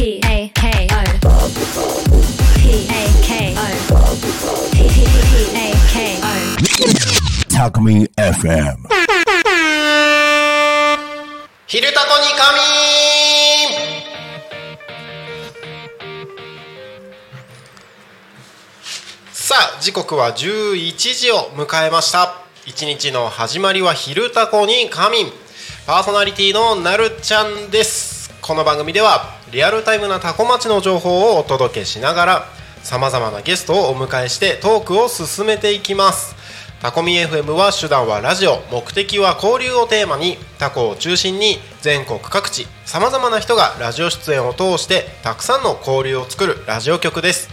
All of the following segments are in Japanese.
P A K O P A K O P A K O タコミ FM 昼タコに仮眠さあ時刻は11時を迎えました。一日の始まりは昼タコに仮眠パーソナリティのなるちゃんです。この番組ではリアルタイムなタコ町の情報をお届けしながらさまざまなゲストをお迎えしてトークを進めていきます。タコミ FM は手段はラジオ目的は交流をテーマにタコを中心に全国各地さまざまな人がラジオ出演を通してたくさんの交流を作るラジオ局です。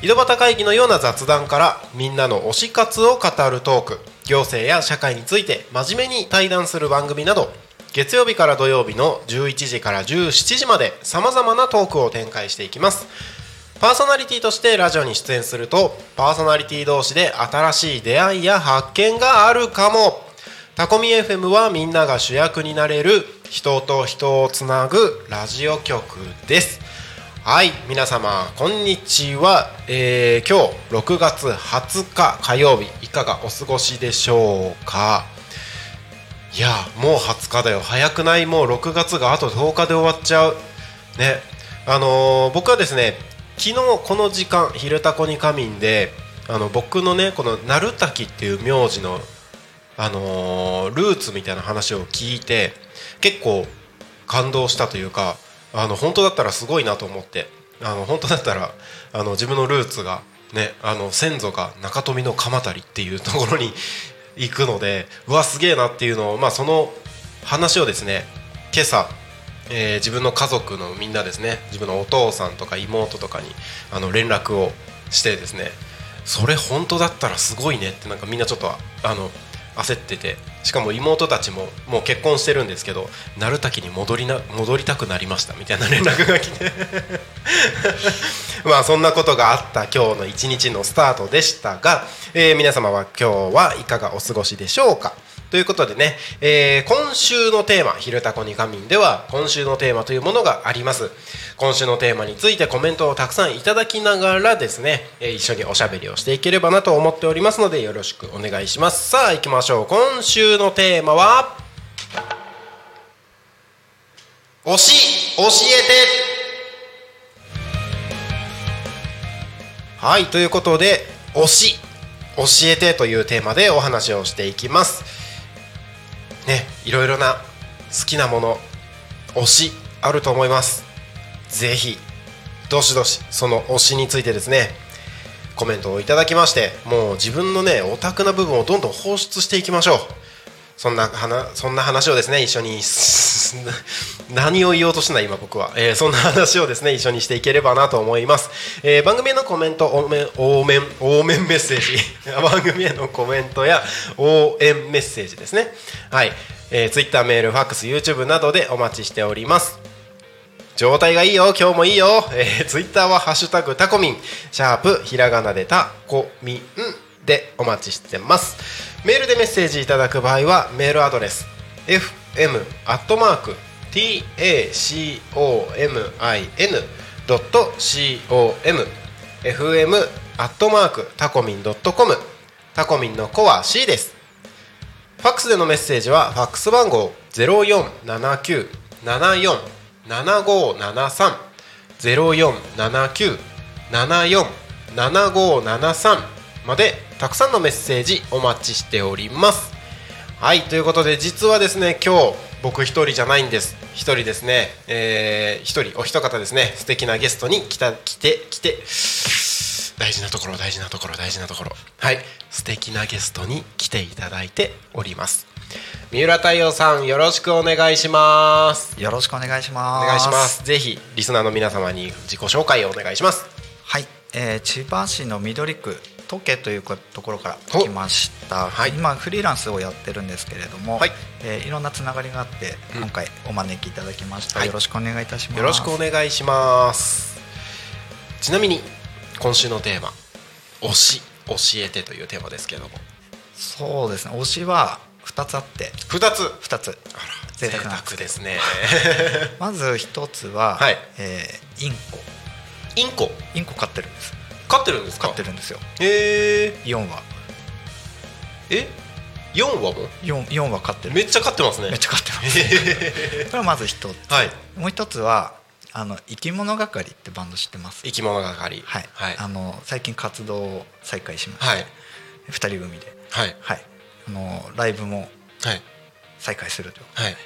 井戸端会議のような雑談からみんなの推し活を語るトーク行政や社会について真面目に対談する番組など月曜日から土曜日の11時から17時までさまざまなトークを展開していきます。パーソナリティとしてラジオに出演するとパーソナリティ同士で新しい出会いや発見があるかも。タコミ FM はみんなが主役になれる人と人をつなぐラジオ局です。はい皆様こんにちは、えー今日6月20日火曜日いかがお過ごしでしょうか？いやもう20日だよ。早くない？もう6月があと10日で終わっちゃう。ね。あのー僕はですね昨日この時間「昼タコに仮眠で」あの僕のねこの鳴滝っていう名字のあのールーツみたいな話を聞いて結構感動したというかあの本当だったらすごいなと思ってあの本当だったらあの自分のルーツがねあの先祖が中富の鎌足りっていうところに行くのでうわすげえなっていうのをまあその話をですね今朝、えー自分の家族のみんなですね自分のお父さんとか妹とかにあの連絡をしてですねそれ本当だったらすごいねってなんかみんなちょっとあの焦っててしかも妹たちももう結婚してるんですけど鳴滝に戻りな戻りたくなりましたみたいな連絡が来て。まあそんなことがあった今日の一日のスタートでしたが、えー皆様は今日はいかがお過ごしでしょうか？ということでね、えー今週のテーマ「昼タコに仮眠」では今週のテーマというものがあります。今週のテーマについてコメントをたくさんいただきながらですね、えー一緒におしゃべりをしていければなと思っておりますのでよろしくお願いします。さあ行きましょう。今週のテーマは「推し教えて」はいということで「推し教えて」というテーマでお話をしていきます。ねいろいろな好きなもの推しあると思います。ぜひどしどしその推しについてですねコメントをいただきましてもう自分のねオタクな部分をどんどん放出していきましょう。そんな話そんな話をですね一緒に何を言おうとしてない今僕は、えーそんな話をですね一緒にしていければなと思います、えー番組へのコメント応援応援応援メッセージ。番組へのコメントや応援メッセージですね。はい、えー、Twitter メールファックス YouTube などでお待ちしております。状態がいいよ。今日もいいよ、えー、ツイッターは「ハッシュタグタコミン」シャープひらがなでタコミン。でお待ちしてます。メールでメッセージいただく場合はメールアドレス fm アットマーク tacomin.com fm アットマークタコミン .com タコミンの子は C です。ファックスでのメッセージはファックス番号0479747573 0479747573までたくさんのメッセージお待ちしております。はいということで実はですね今日僕一人じゃないんです。一人ですねえー一人お一方ですね素敵なゲストに来た来て来て。大事なところ大事なところ大事なところ。はい素敵なゲストに来ていただいております。三浦太陽さんよろしくお願いします。よろしくお願いします。お願いします。ぜひリスナーの皆様に自己紹介をお願いします。はい、えー千葉市の緑区トケというところから来ました。はい。今フリーランスをやってるんですけれども、はい。えーいろんなつながりがあってうん。今回お招きいただきました。はい。よろしくお願いいたします。よろしくお願いします。ちなみに今週のテーマ「推し教えて」というテーマですけれども。そうですね。推しは二つあって。2つ。二つ。贅贅沢なですね。まず一つは、はい。えーインコ。インコ。インコ飼ってるんです飼ってるんですか？飼ってるんですよ。へえ4羽え？4羽も？4, 4羽飼ってる。めっちゃ飼ってますね。めっちゃ飼ってます。これはまず一つ、はい。もう一つはあの生き物係ってバンド知ってます？生き物係。はい、はい。あの最近活動を再開しまして、はい。2人組で、はい。はい、あのライブもはい。再開すると。いうことで、はい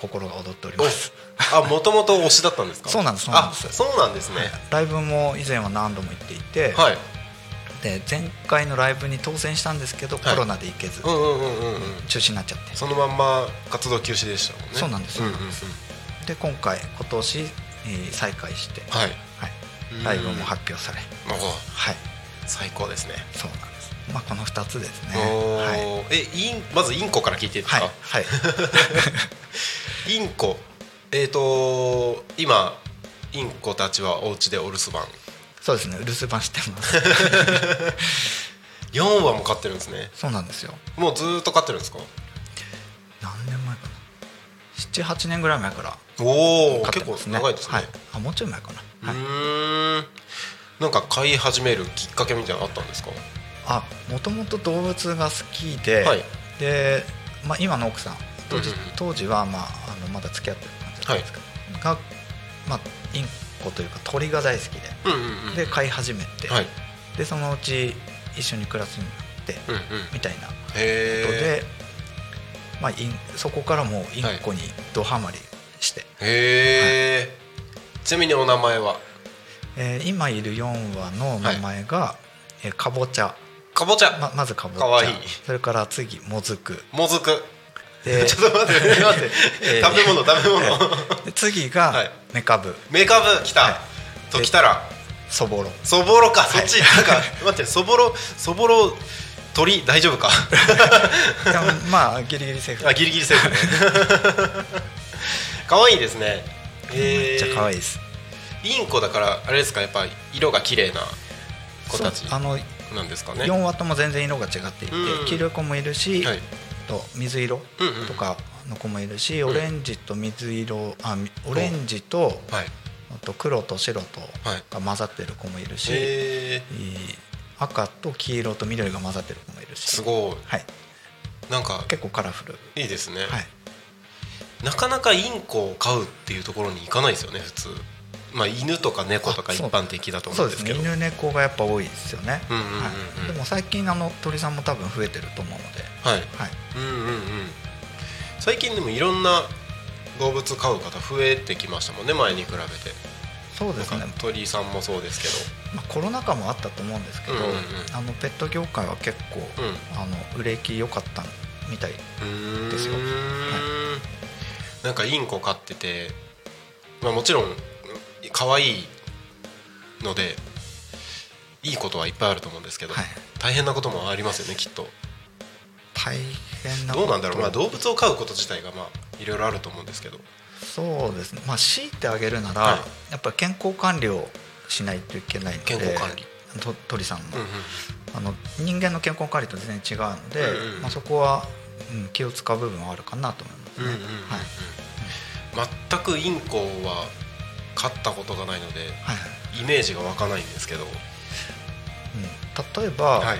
心が踊っております。あもともと推しだったんですか？そうなんですそうなんです。あそうなんですね。ライブも以前は何度も行っていて、はい。で前回のライブに当選したんですけど、い。コロナで行けず、うんうんうんうんうん。中止になっちゃって。そのまんま活動休止でしたもんね。そうなんです。うんうんうんで今回今年、えー再開して、はい。はい。うん。ライブも発表され、はい。最高ですね。そうなんです。まあこの2つですね。おはい。ーえインまずインコから聞いていいですはい。か、はい インコ。えっ、と今インコたちはお家でお留守番。そうですね留守番してます。4羽も飼ってるんですね。そうなんですよ。もうずーっと飼ってるんですか？何年前かな。78年ぐらい前からおお結構長いですね、はい、あもうちょい前かな、うはい、ーん。なんか飼い始めるきっかけみたいなのあったんですか？あもともと動物が好きで、はい。で、まあ、今の奥さん当時,、当時は、まあ、あのまだ付き合ってる感じだったんですけど、が、まあ、インコというか鳥が大好きでうんうんうん。で飼い始めて、はい。でそのうち一緒に暮らすようになって、うんうん。みたいなことへで、まあ、インそこからもうインコにドハマりして、えへえちなみにお名前は？えー今いる4羽の名前が、えーかぼちゃ。かぼちゃ、ままずかぼちゃ。それから次もずく。もずくで ちょっと待って待って、えー食べ物食べ物、で次がはい。メカブ。メカブ来た、はい。ときたら。そぼろ。そぼろか、はい。そっちなんか 待ってそぼろそぼろ鳥大丈夫か？まあギリギリセーフ。あギリギリセーフね。可愛いですね。めっちゃ可愛いいです。インコだからあれですかやっぱ色が綺麗な子たちあのなんですかね。4羽とも全然色が違っていてうん。黄色い子もいるし、はいと水色とかの子もいるし、ん。オレンジと水色あみオレンジとはい。あと黒と白とはいが混ざってる子もいるし、赤と黄色と緑が混ざってる子もいるし。すごい。はい、なんか結構カラフル、いいですね、はい、なかなかインコを飼うっていうところに行かないですよね普通まあ犬とか猫とか一般的だと思うんですけど。ね。犬猫がやっぱ多いですよね、でも最近あの鳥さんも多分増えてると思うので、はい。はい、うんうんうん。最近でもいろんな動物飼う方増えてきましたもんね前に比べて。そうですね。鳥さんもそうですけまあ、コロナ禍もあったと思うんですけど、うんうんうん。あのペット業界は結構、どうん。あの売れ行き良かったみたい、ですよ。なんかインコ飼ってて、まあ、もちろん可愛いのでいいことはいっぱいあると思うんですけど、はい。大変なこともありますよねきっと。大変などうなんだろう、まあ、動物を飼うこと自体がまあいろいろあると思うんですけど。そうですね。まあ強いてあげるなら、はい。やっぱり健康管理をしないといけないので健康管理。と鳥さんの,、うんうんあの人間の健康管理と全然違うので、うんうんまあ、そこは、うん、気を使う部分はあるかなと思いますね、うんうんうんうん。はい。全くインコは飼ったことがないのではい。はいイメージが湧かないんですけど、うん、例えば、はい、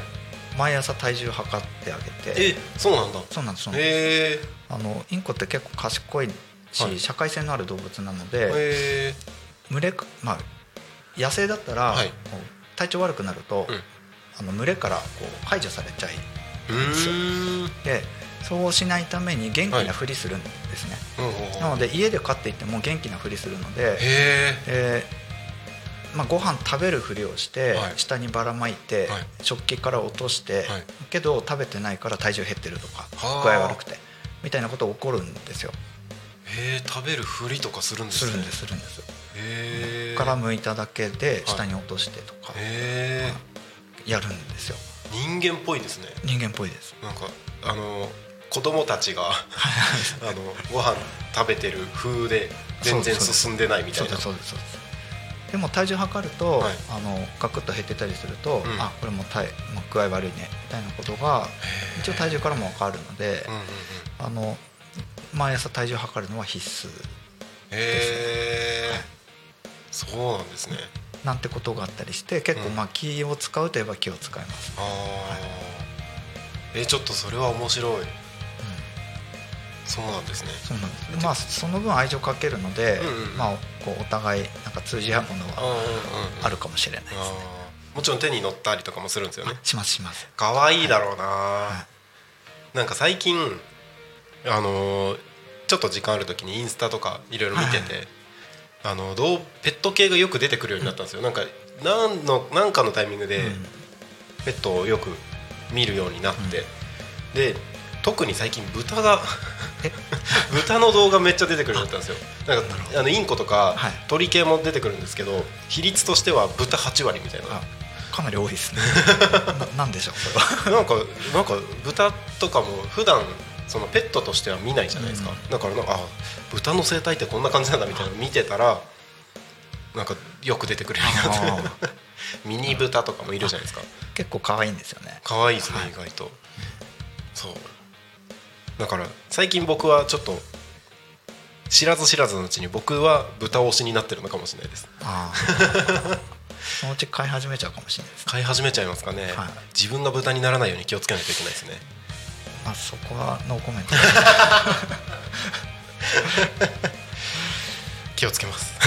毎朝体重測ってあげて。えそうなんだ。そうなんですそうなんです。あのインコって結構賢いし、はい。社会性のある動物なので、群れまあ野生だったら、はい。体調悪くなると、うん。あの群れからこう排除されちゃいうーん。でそうしないために元気なふりするんですね、ほうほうほうなので家で飼っていても元気なふりするので、へええーまあ、ご飯食べるふりをして、はい。下にばらまいて、はい。食器から落として、はい。けど食べてないから体重減ってるとかはあ。具合悪くてみたいなこと起こるんですよ。へえ食べるふりとかするんですね。するんですするんです。へえから向いただけで下に落としてとかやるんですよ。人間っぽいですね。人間っぽいです。なんかあの子供たちがあのご飯食べてる風で全然進んでないみたいな。ですそうですですでも体重測ると、はい。あのガクッと減ってたりすると、うん。あこれも体、まあ、具合悪いね。みたいなことが一応体重からも分かるので、うんうんあの毎朝体重測るのは必須へえそうなんですね。なんてことがあったりして結構うん。まあ気を使うといえば気を使います、ああ、えちょっとそれは面白いそうなんですね。そうなんです。まあその分愛情かけるので、うんうんまあこうお互いなんか通じ合うものはうんうんうんあるかもしれないですね、あー。もちろん手に乗ったりとかもするんですよね。しますします。可愛いだろうな、なんか最近あのーちょっと時間ある時にインスタとかいろいろ見てて、はいはいあのどうペット系がよく出てくるようになったんですよ、なんかなんのなんかのタイミングでうん。ペットをよく見るようになって、で特に最近豚がえ？豚の動画めっちゃ出てくるようになったんですよ。なんかあのインコとかはい。鳥系も出てくるんですけど比率としては豚8割みたいな。あかなり多いですね。ななんでしょうそれは。なんかなんか豚とかも普段そのペットとしては見ないじゃないですか、うん。だからなんかあ豚の生態ってこんな感じなんだみたいなの見てたらなんかよく出てくるようになミニ豚とかもいるじゃないですか。結構可愛いんですよね。可愛いですね、はい。意外と。そうだから最近僕はちょっと知らず知らずのうちに僕は豚推しになってるのかもしれないです。ああ。そのうち飼い始めちゃうかもしれないです飼い始めちゃいますかね、はい。自分が豚にならないように気をつけないといけないですね。まあそこはノーコメント。気をつけます。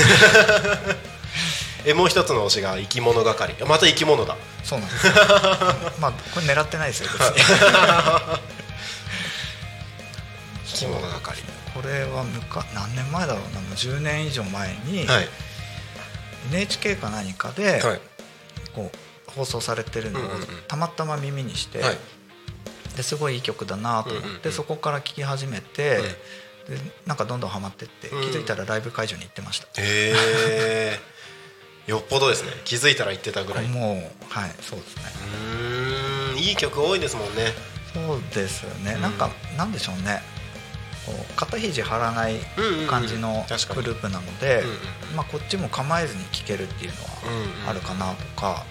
えもう一つの推しが生き物係。また生き物だ。そうなんです。よまあこれ狙ってないですよ別に生き物係これはむか何年前だろうな。もう10年以上前に、はい。NHK か何かで、はい。こう放送されてるのをたまたま耳にして、はい。ですごいいい曲だなと思って、うんうんうん。そこから聴き始めて、でなんかどんどんハマってって、うん。気づいたらライブ会場に行ってました、へえよっぽどですね。気づいたら言ってたぐらい。うもうはいそうですね。ーん。いい曲多いですもんね。そうですね、うん。なんかなんでしょうね肩肘張らないうんうんうん感じのグループなので、うんうんまあ、こっちも構えずに聴けるっていうのうんうんはあるかなとか、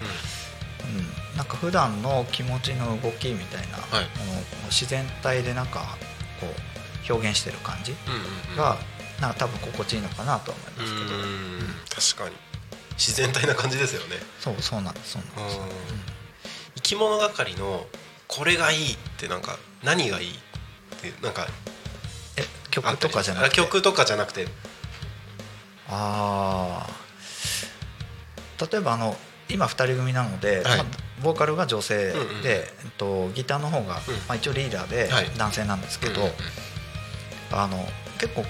うん。なんか普段の気持ちの動きみたいなはい。自然体でなんかこう表現してる感じうんうんうん。がなんか多分心地いいのかなとは思いますけど、うーん。確かに。自然体な感じですよね。そうそうなんですそうなんです、生き物係のこれがいいってなんか何がいいってなんかえ曲とかじゃなくて。あ曲とかじゃなくて。ああ例えばあの今2人組なので、はい。まあボーカルが女性で、うんうん。えっと、ギターの方が、うん。まあ、一応リーダーではい。男性なんですけど、うんうんあの結構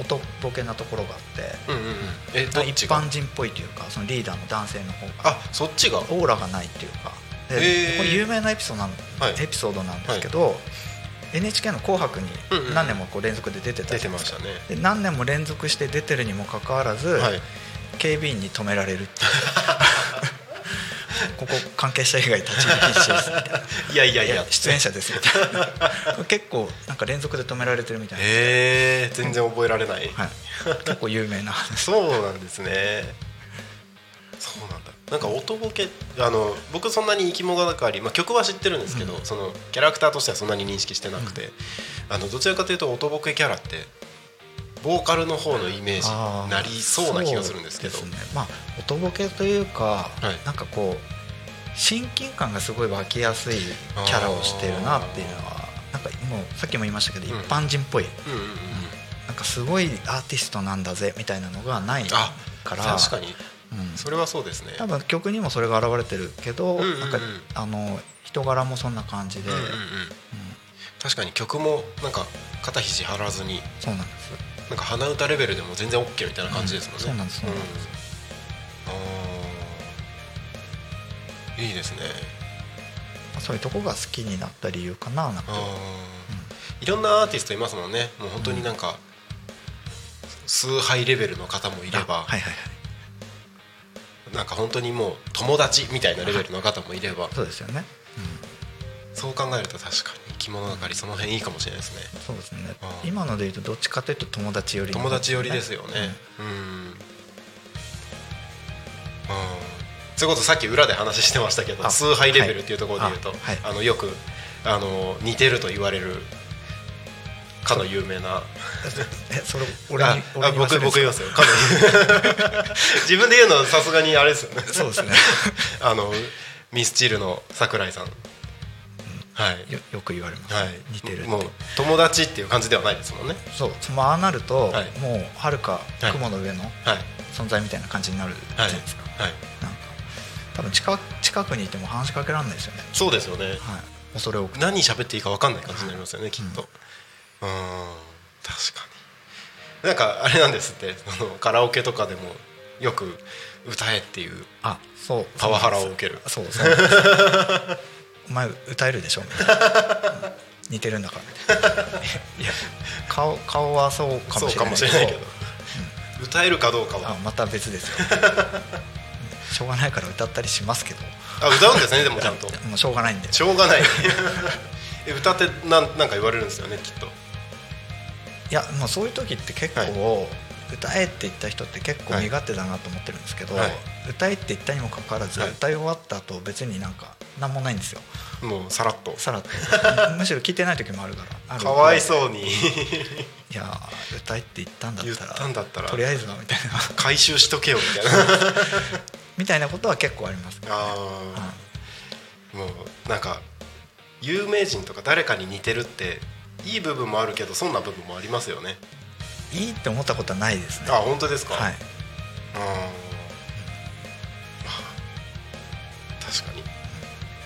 音ボケなところがあって、うんうんうん。え一般人っぽいというかそのリーダーの男性の方が。あそっちが？オーラがないっていうか。で、へー。これ有名なエピソードなん,、はい。エピソードなんですけど、NHK の「紅白」に何年もこう連続で出てた出じゃないで何年も連続して出てるにもかかわらず、はい。警備員に止められるって ここ関係者以外立ち入り禁止ですみたいな。いやいやいや。出演者ですみたいな。結構なんか連続で止められてるみたいな、へえ全然覚えられない、はい、結構有名な話。そうなんですね。そうなんだなんか音ボケあの僕そんなに生き物係、まあ、曲は知ってるんですけど、そのキャラクターとしてはそんなに認識してなくて、あのどちらかというと音ボケキャラってボーカルの方のイメージになりそうな気がするんですけど。ね。まあ音ボケというか、はい。なんかこう親近感がすごい湧きやすいキャラをしてるなっていうのはなんかもうさっきも言いましたけど、うん。一般人っぽい。うんうんうんなんかすごいアーティストなんだぜみたいなのがないあから。確かにうん。それはそうですね。多分曲にもそれが現れてるけど、うんうんうん。なんかあの人柄もそんな感じで、うんうんうん。確かに曲もなんか肩肘張らずにそうなんです。なんか鼻歌レベルでも全然 OK みたいな感じですもんね、うんそうなんですそうなんいいですね。まあそういうとこが好きになった理由かななんか。いろんなアーティストいますもんね。もう本当になんか、崇拝レベルの方もいれば、あはいはいはいなんか本当にもう友達みたいなレベルの方もいれば。そうですよね、そう考えると確かに生き物係その辺いいかもしれないですね。そうですね。あー今ので言うとどっちかというと友達寄りの友達寄りですよね。うん。うん。それこそさっき裏で話してましたけどあ崇拝レベルっていうところで言うと、はい。あはい。あのよくあの似てると言われるかの有名な。えそれ俺僕に言わせるん僕言いますかよ。かの。自分で言うのさすがにあれですよね。そうですね。あのミスチルの桜井さん。はい。よよく言われます、はい。似てるもう友達っていう感じではないですもんね。そう。まあああなると、はい。もうはるかはい。雲の上のはい。存在みたいな感じになるじゃはいないですか、はい。なんか多分近近くにいても話しかけられないですよね。そうですよね。はい。恐れ多くて。何喋っていいか分かんない感じになりますよね、きっと。うん確かに。なんかあれなんですってそのカラオケとかでもよく歌えっていうあそう。パワハラを受ける。そうそう。お前歌えるでしょみたいな。うん似てるんだからみたいや顔顔はそうかもしれないそうかもしれないけど、歌えるかどうかは。あまた別ですよ。うん。しょうがないから歌ったりしますけど。あ歌うんですねでもちゃんと。もうしょうがないんで。しょうがない。え歌ってなんなんか言われるんですよねきっといやもうそういう時って結構、歌えって言った人って結構身勝手だなと思ってるんですけど、はい。歌えって言ったにもかかわらず、はい。歌い終わった後別になんか何もないんですよ。もうさらっと。さらっと。むしろ聞いてない時もあるからかわいそうに。いや歌えって言ったんだったら言ったんだったら。とりあえずはみたいな。回収しとけよみたいな。みたいなことは結構あります、ね、ああもうなんか有名人とか誰かに似てるっていい部分もあるけどそんな部分もありますよね。いいって思ったことはないですね。あ本当ですか？はい。あー。確かに。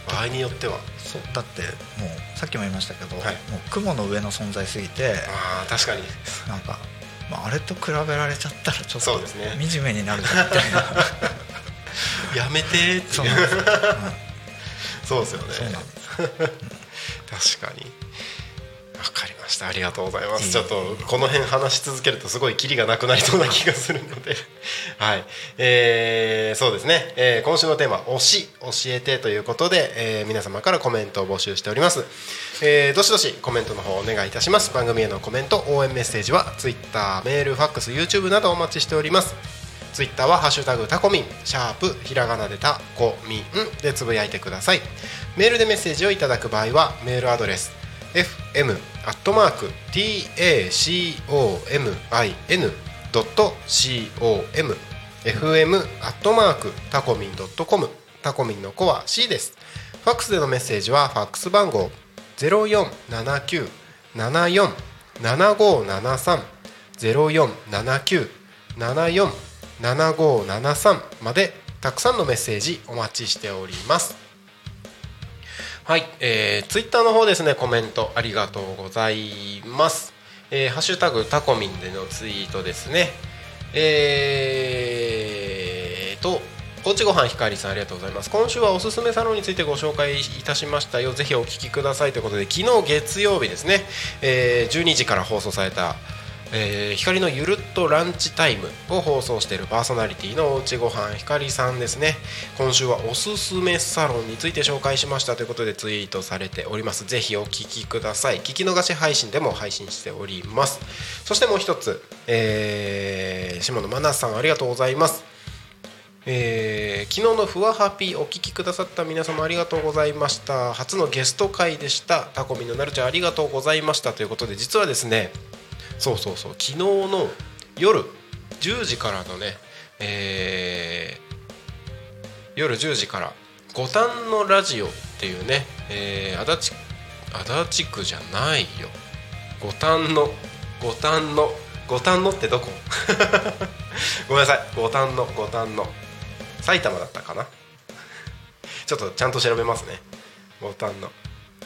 場合によっては。そう。だってもうさっきも言いましたけど、はい。もう雲の上の存在すぎてああ確かに。なんか、まあ、あれと比べられちゃったらちょっとね。惨めになるかみたいな やめてーって。そうですよ、そうですよね。そうなんです 確かに。わかりました。ありがとうございます。ちょっとこの辺話し続けるとすごいキリがなくなりそうな気がするので。はい。えーそうですね、えー今週のテーマ「推し教えて」ということで、えー皆様からコメントを募集しております、えーどしどしコメントの方お願いいたします。番組へのコメント応援メッセージは Twitter メールファックス YouTube などお待ちしております。ツイッターは「ハッシュタグタコミン」シャープひらがなでタコミンでつぶやいてください。メールでメッセージをいただく場合はメールアドレス fm アットマーク tacomin.com fm アットマークタコミン .com タコミンの子は C です。ファックスでのメッセージはファックス番号0479747573 0479747573までたくさんのメッセージお待ちしております。はい、えー、ツイッターの方ですねコメントありがとうございます、えーハッシュタグタコミンでのツイートですね。えーとおうちごはんひかりさんありがとうございます。今週はおすすめサロンについてご紹介いたしましたよ。ぜひお聞きくださいということで昨日月曜日ですね、えー12時から放送されたえー光のゆるっとランチタイムを放送しているパーソナリティのおうちごはんひかりさんですね。今週はおすすめサロンについて紹介しましたということでツイートされております。ぜひお聞きください。聞き逃し配信でも配信しております。そしてもう一つ、えー、下野真奈さんありがとうございます。えー昨日のふわハピお聞きくださった皆様ありがとうございました。初のゲスト会でした。タコミのなるちゃんありがとうございました。ということで実はですねそうそうそう。昨日の夜10時からのね、えー夜10時から「五反のラジオ」っていうね、えー足立足立区じゃないよ。五反の五反の五反のってどこ？ごめんなさい。五反の五反の。埼玉だったかな？ちょっとちゃんと調べますね。五反の。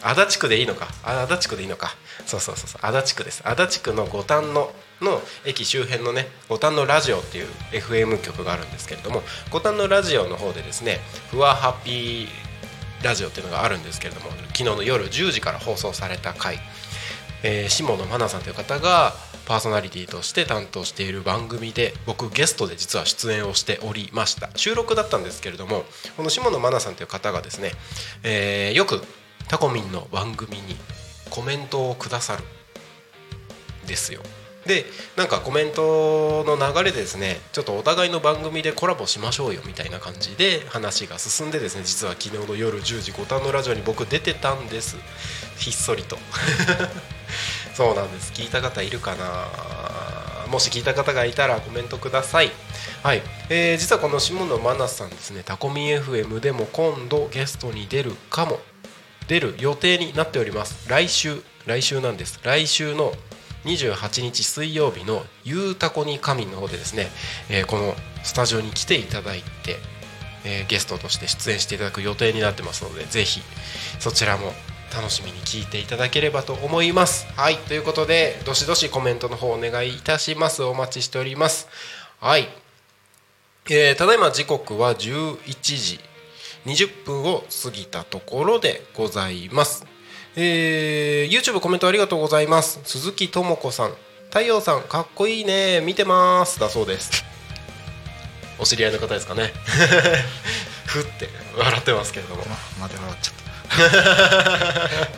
足立区でいいのか？足立区でいいのか。そうそうそうそう。足立区です。足立区の五反のの駅周辺のね五反のラジオっていう FM 局があるんですけれども五反のラジオの方でですねふわハッピーラジオっていうのがあるんですけれども昨日の夜10時から放送された回、えー下野真奈さんという方がパーソナリティとして担当している番組で僕ゲストで実は出演をしておりました。収録だったんですけれどもこの下野真奈さんという方がですね、えーよくタコミンの番組にコメントをくださるですよ。でなんかコメントの流れでですねちょっとお互いの番組でコラボしましょうよみたいな感じで話が進んでですね実は昨日の夜10時五反のラジオに僕出てたんです。ひっそりと。そうなんです。聞いた方いるかな？もし聞いた方がいたらコメントください。はい、えー実はこの下野真奈さんですねタコミ FM でも今度ゲストに出るかも。出る予定になっております。来週来週なんです。来週の28日水曜日の「ゆうたこに神」の方でですね、えーこのスタジオに来ていただいて、えーゲストとして出演していただく予定になってますのでぜひそちらも楽しみに聞いていただければと思います。はいということでどしどしコメントの方お願いいたします。お待ちしております。はい。えーただいま時刻は11時。20分を過ぎたところでございます、えー YouTube コメントありがとうございます。鈴木智子さん。太陽さんかっこいいね。見てます。だそうです。お知り合いの方ですかね。ふって笑ってますけれども。ままで笑っちゃった。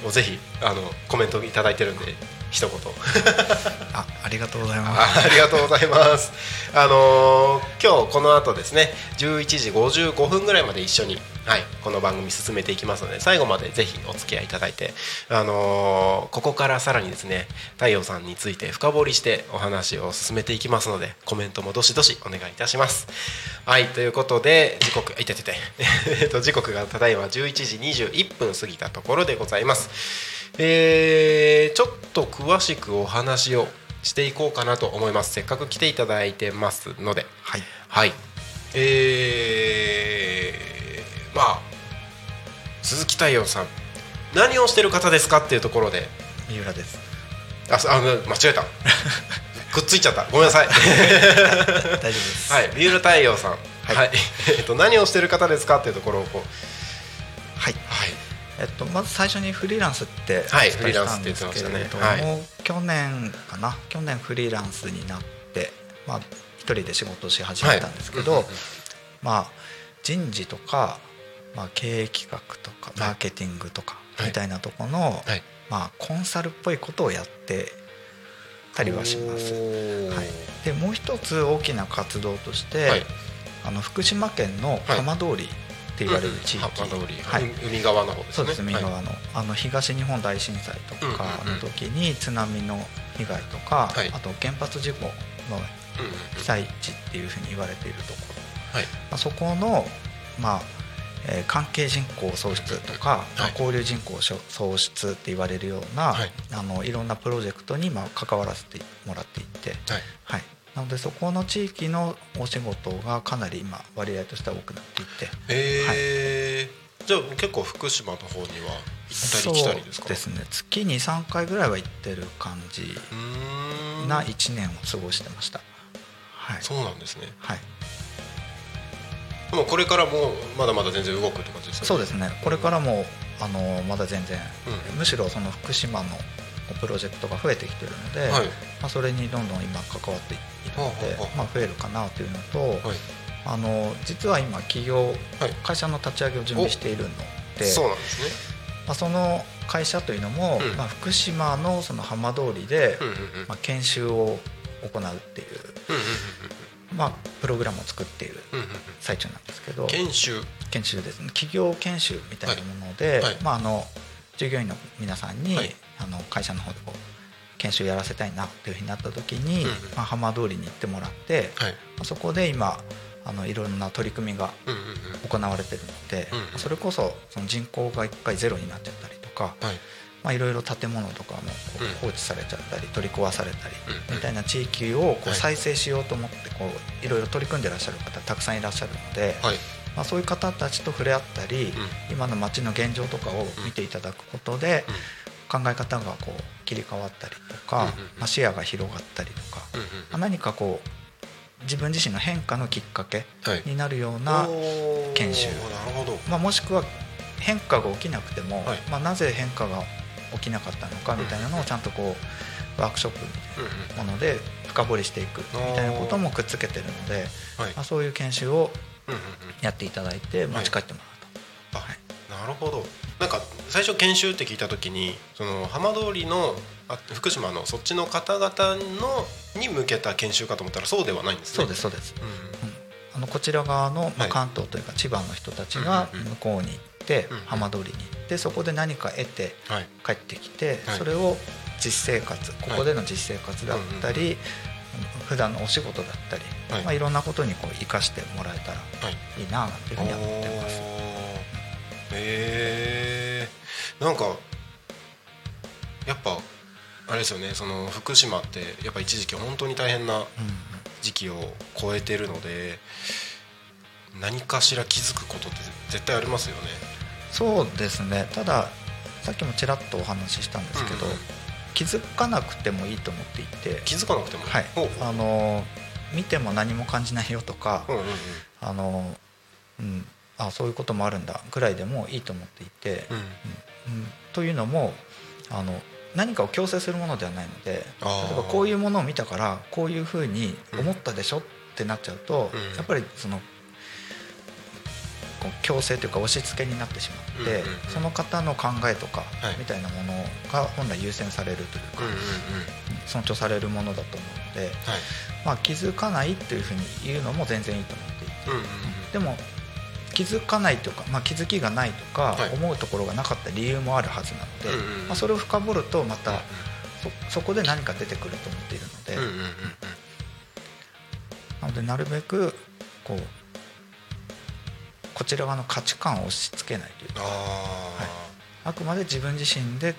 もうぜひあのコメントいただいてるんで一言 あありがとうございますあありがとうございます。あのー今日この後ですね、11時55分ぐらいまで一緒に、はい、この番組進めていきますので、最後までぜひお付き合いいただいて、あのーここからさらにですね、太陽さんについて深掘りしてお話を進めていきますので、コメントもどしどしお願いいたします。はい、ということで、時刻、いててて、えっと時刻がただいま11時21分過ぎたところでございます。えーちょっと詳しくお話をしていこうかなと思います。せっかく来ていただいてますので。はい。はい。えーまあ鈴木太陽さん。何をしてる方ですかっていうところで。三浦です。あすあ間違えた。くっついちゃった。ごめんなさい。大丈夫です。はい。三浦太陽さん。はい。はい、えっと何をしてる方ですかっていうところをこう。はい。はいえっと、まず最初にフリーランスっておはい伝えしたんですけれども、フリーランスって言ってましたね。去年かな？去年フリーランスになって、まあ、一人で仕事をし始めたんですけど、はい。まあ、人事とか、まあ、経営企画とかマーケティングとかはい。みたいなところの、はい。まあ、コンサルっぽいことをやってたりはします。はい、でもう一つ大きな活動として、はい。あの福島県の浜通りって言われる地域、浜通り、はい、海側の方ですね。そうです海側はい。の,、あの東日本大震災とかの時に津波の被害とか、はい。あと原発事故の被災地っていうふうに言われているところ、はい。まあ、そこの、まあえー関係人口創出とか、まあはい交流人口創出って言われるような、はいい、あのいろんなプロジェクトにまあ関わらせてもらっていて、はい。はい、なのでそこの地域のお仕事がかなり今割合としては多くなっていて。えーじゃあ結構福島の方には行ったり来たりですか？そうですね。月23回ぐらいは行ってる感じな1年を過ごしてました。はい。そうなんですね。はい、でもこれからもまだまだ全然動くって感じですよねそうですね。これからもあのまだ全然、うむしろその福島のプロジェクトが増えてきてるので、はい。まあ、それにどんどん今関わっているのでほうほうほうまあ、増えるかなというのと、はい。あの実は今企業、はい。会社の立ち上げを準備しているのでそうなんですね。まあ、その会社というのも、うん。まあ、福島のその浜通りで、うんうんうん。まあ、研修を行うっていう、うんうん。まあ、プログラムを作っているうんうんうん。最中なんですけど研修。研修ですね。企業研修みたいなもので、はい。はい。まあ、あの従業員の皆さんに、はいあの会社の方でこう研修やらせたいなというふうになった時に、うん。まあ、浜通りに行ってもらって、はい。まあそこで今あのいろんな取り組みがうんうんうん。行われてるので、うんうん。それこそその人口が1回ゼロになっちゃったりとか、はい。まあ、いろいろ建物とかも放置されちゃったり取り壊されたりうんみたいな地域をこはい。う再生しようと思ってこういろいろ取り組んでらっしゃる方たくさんいらっしゃるので、はい。まあ、そういう方たちと触れ合ったり、今の街の現状とかを見ていただくことで、考え方がこう切り替わったりとか、まあ、視野が広がったりとか、まあ、何かこう自分自身の変化のきっかけはい。になるような、研修。まあ、もしくは変化が起きなくても、はい。まあ、なぜ変化が起きなかったのかみたいなのをちゃんとこうワークショップみもので深掘りしていくみたいなこともくっつけてるので、はい。まあ、そういう研修をやっていただいて持ち帰ってもらうと。あなるほど。なんか最初研修って聞いた時にその浜通りのあ福島のそっちの方々のに向けた研修かと思ったらそうではないんですね。そうですそうです。うん。うん。あのこちら側の、まあ、はい。関東というか千葉の人たちが向こうに行って、浜通りに行ってそこで何か得てはい。帰ってきて、はい。それを実生活ここでの実生活だったり、普段のお仕事だったり、はい。いまあ、いろんなことにこう生かしてもらえたらはい。いいななんていうふうには思ってます。へえなんかやっぱあれですよねその福島ってやっぱ一時期本当に大変なうん。時期を超えてるので何かしら気づくことって絶対ありますよね。そうですね。たださっきもちらっとお話ししたんですけど、うんうん。気づかなくてもいいと思っていて、気づかなくてもはい。あの見ても何も感じないよとか、うんうんうん。あのうん、あそういうこともあるんだぐらいでもいいと思っていて、うん。うん。というのもあの何かを強制するものではないので例えばこういうものを見たからこういうふうに思ったでしょってなっちゃうと、うん。やっぱりその強制というか押し付けになってしまって、その方の考えとかはい。みたいなものが本来優先されるというか、尊重されるものだと思うので、はい。まあ、気づかないっていうふうに言うのも全然いいと思っていて。うんうんうん。でも気づかないというか、まあ、気づきがないとかはい。思うところがなかった理由もあるはずなので、まあ、それを深掘るとまたそそこで何か出てくると思っているので、なのでなるべくこうこちら側の価値観を押し付けないというかああくまで自分自身で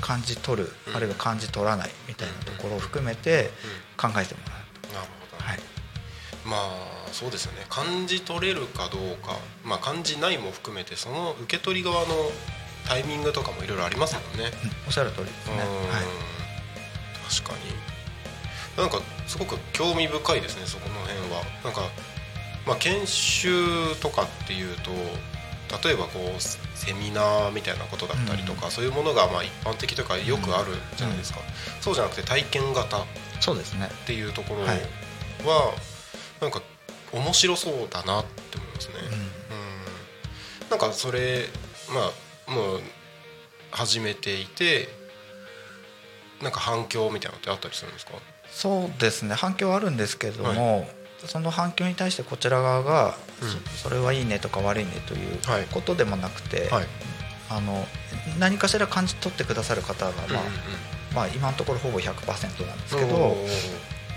感じ取る、うん。あるいは感じ取らないみたいなところを含めて考えてもらうなるほど、はい、まあそうですよね。感じ取れるかどうか、まあ、感じないも含めてその受け取り側のタイミングとかもいろいろありますもんね。うん。おっしゃる通りですね。うん。はい。確かに。なんかすごく興味深いですねそこの辺は。なんか、まあ、研修とかっていうと例えばこうセミナーみたいなことだったりとか、そういうものがまあ一般的とかよくあるじゃないですか、そうじゃなくて体験型っそうですね。ていうところは、はいなんか面白そうだなって思いますね、うん。うん。なんかそれまあもう始めていてなんか反響みたいなのってあったりするんですか？そうですね。反響はあるんですけれども、その反響に対してこちら側が、うん。そそれはいいねとか悪いねというはい。ことでもなくて、はい。あの何かしら感じ取ってくださる方が、まあうんうん。まあ、今のところほぼ100%なんですうんけど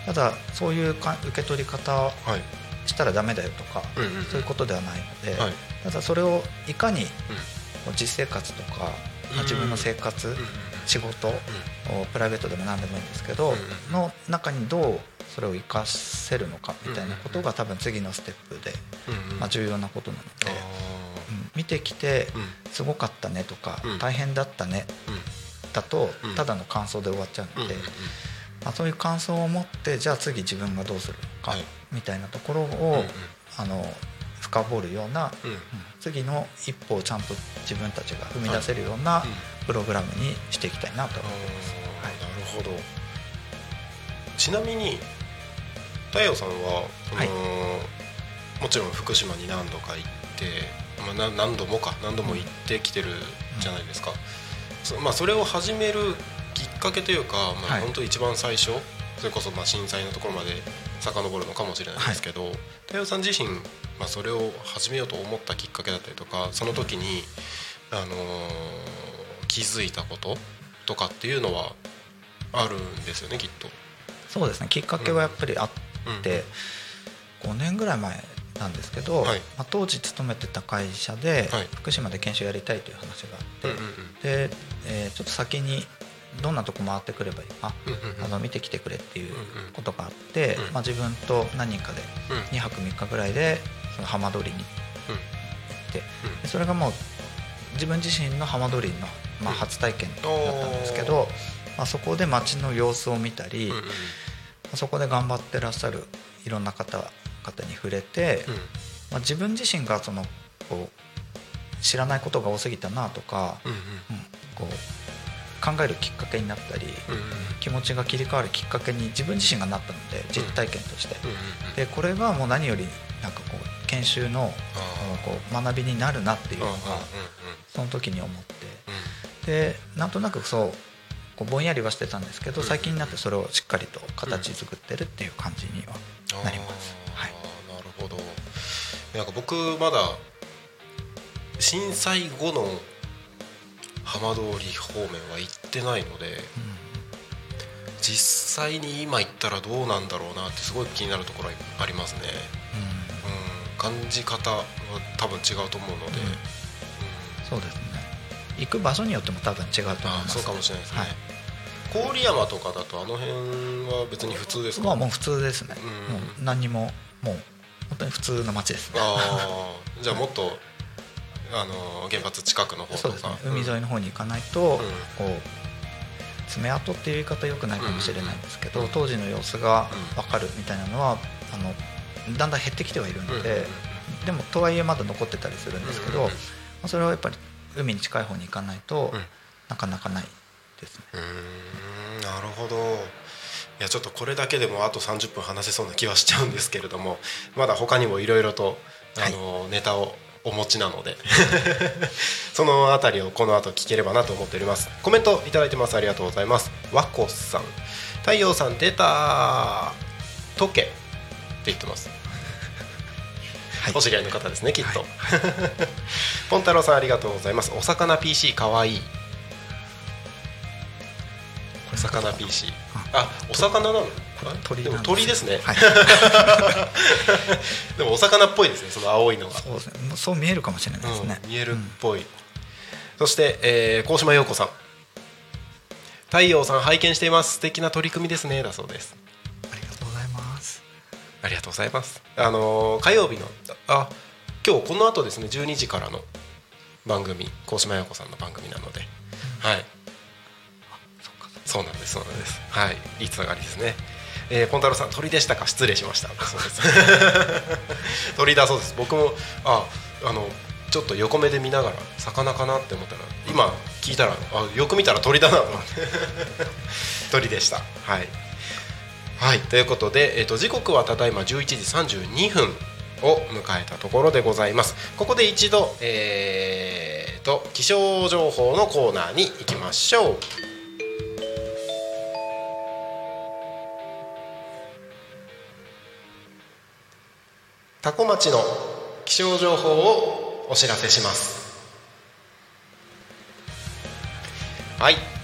ただそういうか受け取り方はいしたらダメだよとか、うんうんうん。そういうことではないので、はい。ただそれをいかに実生活とか、自分の生活、うんうん仕事、プライベートでも何でもいいんですけど、うんうんの中にどうそれを活かせるのかみたいなことが多分次のステップで、うんうん。まあ、重要なことなので、あうん見てきてすごかったねとか、うん。大変だったねうん。だとうん。ただの感想で終わっちゃうので、まあ、そういう感想を持ってじゃあ次自分がどうするのかはいみたいなところを、うんうん。あの深掘るような、うん。うん次の一歩をちゃんと自分たちが踏み出せるようなうん。プログラムにしていきたいなと。思います。あーなるほど。ちなみに太陽さんはその、はい。もちろん福島に何度か行って、まあ、な何度もか何度も行ってきてるじゃないですか、そまあ、それを始めるきっかけというか、まあ、はい。本当一番最初それこそまあ震災のところまで遡るのかもしれないですけど、太陽さん自身、まあ、それを始めようと思ったきっかけだったりとかその時に、あのー気づいたこととかっていうのはあるんですよねきっと。そうですね。きっかけはやっぱりあって、5年ぐらい前なんですけど、はい。まあ、当時勤めてた会社ではい。福島で研修やりたいという話があって、うんうんうん。で、えーちょっと先にどんなとこ回ってくればいい？か、あの見てきてくれっていうことがあって、うん。まあ、自分と何人かでうん。2泊3日ぐらいでその浜通りに行ってでそれがもう自分自身の浜通りの、まあ、うん。初体験だったんですけど、まあ、そこで街の様子を見たり、そこで頑張ってらっしゃるいろんな方々に触れて、うん。まあ、自分自身がそのこう知らないことが多すぎたなとか、うんこう考えるきっかけになったり、気持ちが切り替わるきっかけに自分自身がなったので実体験として、でこれがもう何よりなんかこう研修のこう学びになるなっていうのがその時に思って。うん。でなんとなくそうこうぼんやりはしてたんですけどうん。最近になってそれをしっかりと形作ってるっていう感じにはなります。はい。なるほど。なんか僕まだ震災後の浜通り方面は行ってないので実際に今行ったらどうなんだろうなってすごい気になるところありますね、うん、感じ方は多分違うと思うので、うん。そうですね。行く場所によっても多分違うと思います。そうかもしれないですね、はい。郡山とかだとあの辺は別に普通ですか、まあもう普通ですね、うん。もう何にももう本当に普通の街ですね。ああじゃあもっとあの原発近くの方とか。そうですね。海沿いの方に行かないと、うん。こう爪痕っていう言い方よくないかもしれないんですけど、うん。当時の様子がうん。分かるみたいなのはあのだんだん減ってきてはいるので、うんでもとはいえまだ残ってたりするんですけど、うんまあそれはやっぱり海に近い方に行かないと、うん。なかなかないですね。うーんなるほど。いやちょっとこれだけでもあと30分話せそうな気はしちゃうんですけれどもまだ他にもいろいろとあの、ネタをお持ちなので。そのあたりをこの後聞ければなと思っております。コメントいただいてます。ありがとうございます。和子さん。太陽さん出た。溶けって言ってます。はい。お知り合いの方ですねきっと、ポン太郎さんありがとうございます。お魚 PC かわいい。お魚 PC あお魚なの？でも鳥ですね、はい、でもお魚っぽいですねその青いのが、そうですね。そう見えるかもしれないですね、うん見えるっぽい、そして、えー、高島陽子さん。太陽さん拝見しています。素敵な取り組みですね。だそうです。ありがとうございます。ありがとうございます。あのー火曜日のあ今日この後ですね12時からの番組高島陽子さんの番組なので、はい。そうなんですそうなんです。はい。いいつながりですねえー、ポンタロウさん鳥でしたか？失礼しました。そうです。鳥だそうです。僕もああのちょっと横目で見ながら魚かなって思ったら今聞いたらあよく見たら鳥だなと思って。鳥でした。はい。はい。ということで、えー、と時刻はただいま11時32分を迎えたところでございます。ここで一度えー、と気象情報のコーナーに行きましょう多古町の気象情報をお知らせします。はい。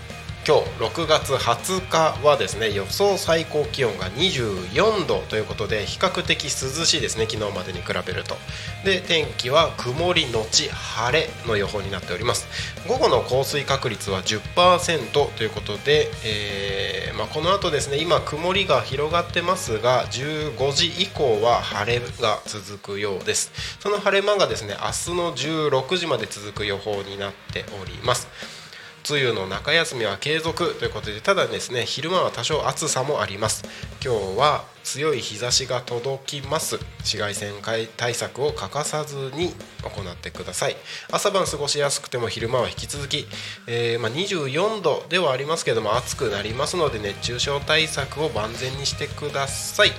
今日6月20日はですね予想最高気温が24度ということで比較的涼しいですね昨日までに比べると。で天気は曇りのち晴れの予報になっております。午後の降水確率は10%ということで、えーまあ、この後ですね今曇りが広がってますが15時以降は晴れが続くようです。その晴れ間がですね明日の16時まで続く予報になっております。梅雨の中休みは継続ということでただですね昼間は多少暑さもあります。今日は強い日差しが届きます。紫外線対策を欠かさずに行ってください。朝晩過ごしやすくても昼間は引き続き、えーまあ、24度ではありますけども暑くなりますので熱中症対策を万全にしてください。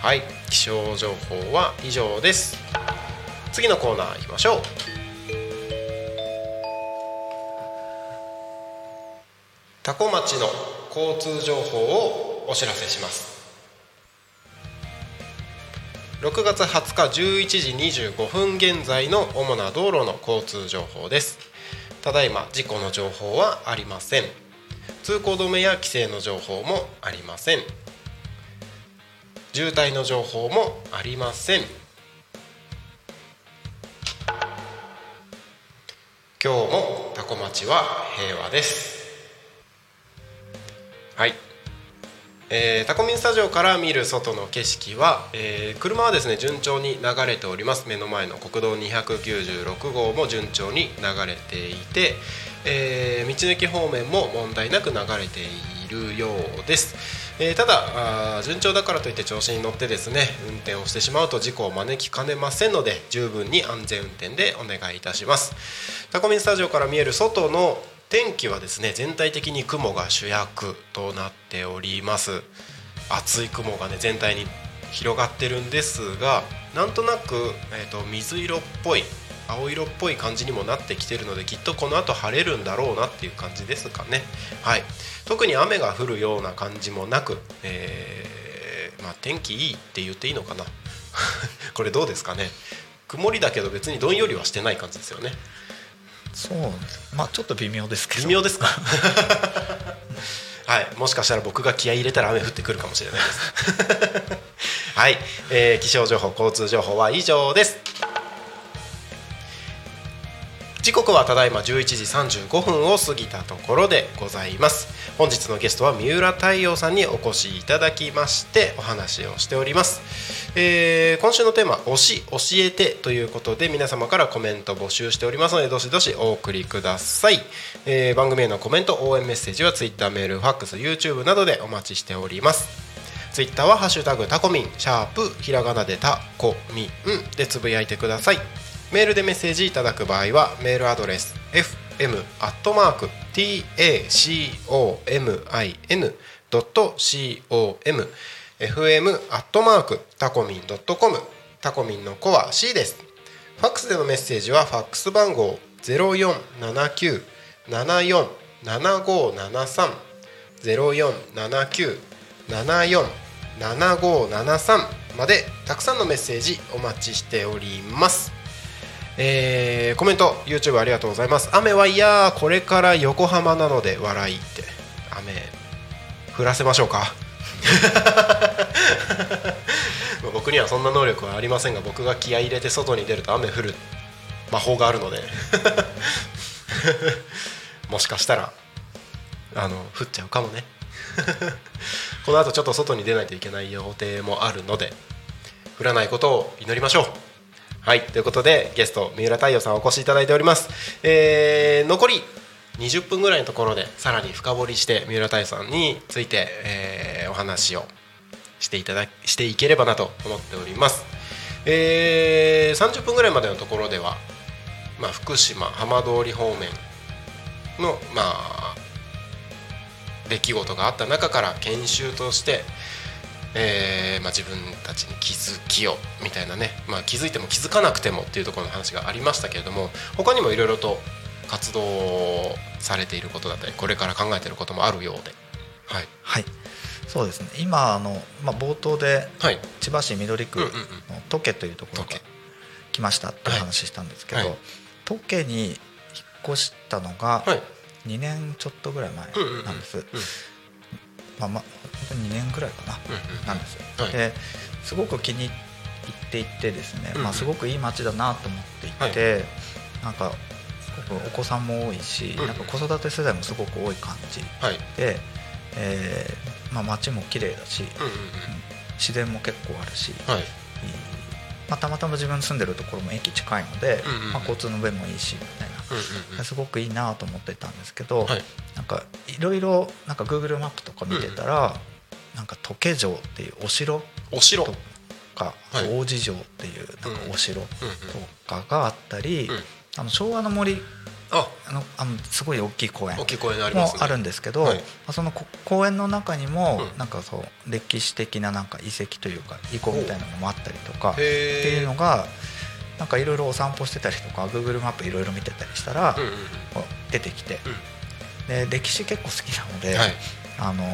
はい気象情報は以上です。次のコーナー行きましょう。多古町の交通情報をお知らせします。6月20日11時25分現在の主な道路の交通情報です。ただいま事故の情報はありません。通行止めや規制の情報もありません。渋滞の情報もありません。今日も多古町は平和です。はい、えー、タコミンスタジオから見る外の景色は、えー車はですね順調に流れております。目の前の国道296号も順調に流れていて、えー道の駅方面も問題なく流れているようです、えーただ順調だからといって調子に乗ってですね運転をしてしまうと事故を招きかねませんので十分に安全運転でお願いいたします。タコミンスタジオから見える外の天気はですね全体的に雲が主役となっております。厚い雲がね全体に広がってるんですがなんとなく、えー、と水色っぽい青色っぽい感じにもなってきてるのできっとこの後晴れるんだろうなっていう感じですかね。はい。特に雨が降るような感じもなく、えーまあ、天気いいって言っていいのかな。これどうですかね。曇りだけど別にどんよりはしてない感じですよね。そうまあちょっと微妙ですけど。微妙ですか？はい、もしかしたら僕が気合い入れたら雨降ってくるかもしれないです。はい、えー気象情報、交通情報は以上です。時刻はただいま11時35分を過ぎたところでございます。本日のゲストは三浦太陽さんにお越しいただきましてお話をしております、えー今週のテーマ「推し教えて」ということで皆様からコメント募集しておりますのでどしどしお送りください、えー番組へのコメント応援メッセージは Twitter メールファックス YouTube などでお待ちしております。ツイッターはハッシュタグタコミンシャープひらがなでタコミンでつぶやいてください。メールでメッセージいただく場合はメールアドレス fm.tacomin.com fm.tacomin.com タコミンの子は C です。ファックスでのメッセージはファックス番号0479747573 0479747573までたくさんのメッセージお待ちしております。えーコメント YouTube ありがとうございます。雨はいやーこれから横浜なので笑いって。雨降らせましょうか。僕にはそんな能力はありませんが僕が気合い入れて外に出ると雨降る魔法があるので。もしかしたらあの降っちゃうかもね。この後ちょっと外に出ないといけない予定もあるので降らないことを祈りましょう。はいということでゲスト三浦太陽さんお越しいただいております、えー残り20分ぐらいのところでさらに深掘りして三浦太陽さんについて、えーお話をしていただしていければなと思っております、えー30分ぐらいまでのところでは、まあ、福島浜通り方面のまあ出来事があった中から研修として、えーまあ、自分たちに気づきをみたいなね、まあ、気づいても気づかなくてもっていうところの話がありましたけれども他にもいろいろと活動されていることだったりこれから考えていることもあるようで。はい。はい。そうですね。今あの、まあ、冒頭ではい。千葉市緑区のトケというところがトケ。来ましたっていう話したんですけど、はい。はい。トケに引っ越したのがはい。2年ちょっとぐらい前なんです、うん。まあまあ本当に2年ぐらいかな、なんですよ、はい。ですごく気に入っていてですね、まあ、すごくいい街だなと思っていて、なんかすごくお子さんも多いし、なんか子育て世代もすごく多い感じはい。で、えーまあ、街も綺麗だし、うんうん自然も結構あるし、うんはい。まあ、たまたま自分住んでるところも駅近いので、まあ、交通の便もいいしみたいな、すごくいいなと思ってたんですけど、はいなんかいろいろなんか Google マップとか見てたら、なんか時計城っていうお城お城。とか、はい。王子城っていうなんかお城とうん。うん。かがあったり、うん。あの昭和の森あ。あのあのすごい大きい公園もあるんですけど、はい。まあそのこ公園の中にもうん。なんかそう歴史的ななんか遺跡というか遺構みたいなのもあったりとかっていうのがなんかいろいろお散歩してたりとか Google マップいろいろ見てたりしたら出てきてうんで歴史結構好きなので、はい。あの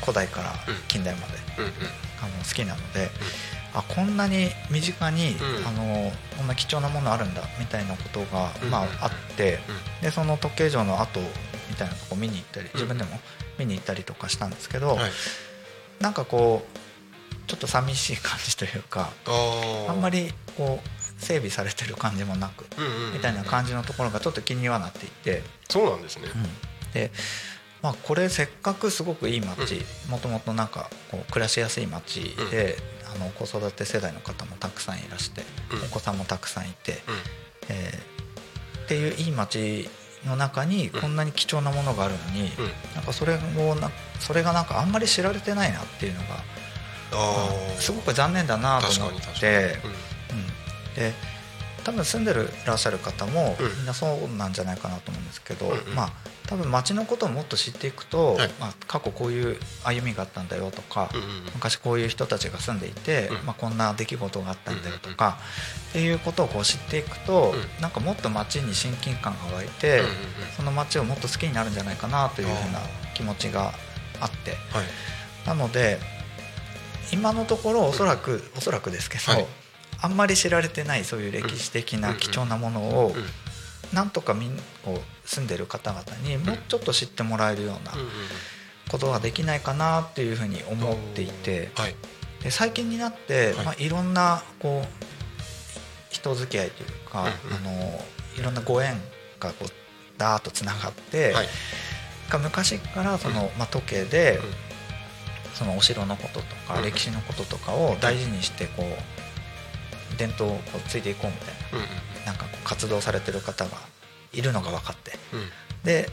古代からうん。近代までうんうん。あの好きなので、あこんなに身近に、うん。あのこんな貴重なものあるんだみたいなことが、うんまあ、あってうん。でその時計城の跡みたいなとこ見に行ったりん。自分でも見に行ったりとかしたんですけど、はい。なんかこうちょっと寂しい感じというかあんまりこう整備されてる感じもなくうんうんうん。みたいな感じのところがちょっと気にはなっていて、そうなんですね。うんでまあ、これせっかくすごくいい街もともとなんかこう暮らしやすい街で、あの子育て世代の方もたくさんいらして、うん。お子さんもたくさんいて、うん。えーっていういい街の中にこんなに貴重なものがあるのに、うん。なんかそれをなそれがなんかあんまり知られてないなっていうのが、すごく残念だなと思って、にうん。で多分住んでるいらっしゃる方もうん。みんなそうなんじゃないかなと思うんですけど、うんうん。まあ多分街のことをもっと知っていくと、はい。まあ、過去こういう歩みがあったんだよとか、うんうん昔こういう人たちが住んでいて、うんまあ、こんな出来事があったんだよとか、っていうことをこう知っていくと、うん。なんかもっと街に親近感が湧いて、うんうんうん。その街をもっと好きになるんじゃないかなというふうな気持ちがあって。はい。なので今のところおそらくおそらくですけど、はい。あんまり知られてないそういう歴史的な貴重なものをうんなんとかみんこう住んでる方々にもうちょっと知ってもらえるようなことができないかなっていうふうに思っていてはい。で最近になって、はい。まあ、いろんなこう人付き合いというか、あのいろんなご縁がこうダーッとつながって、はい。が昔からその、まあ、時計で、そのお城のこととかうん歴史のこととかを大事にしてこう伝統をこうついていこうみたいななんかこう活動されてる方がいるのが分かって。うん。で、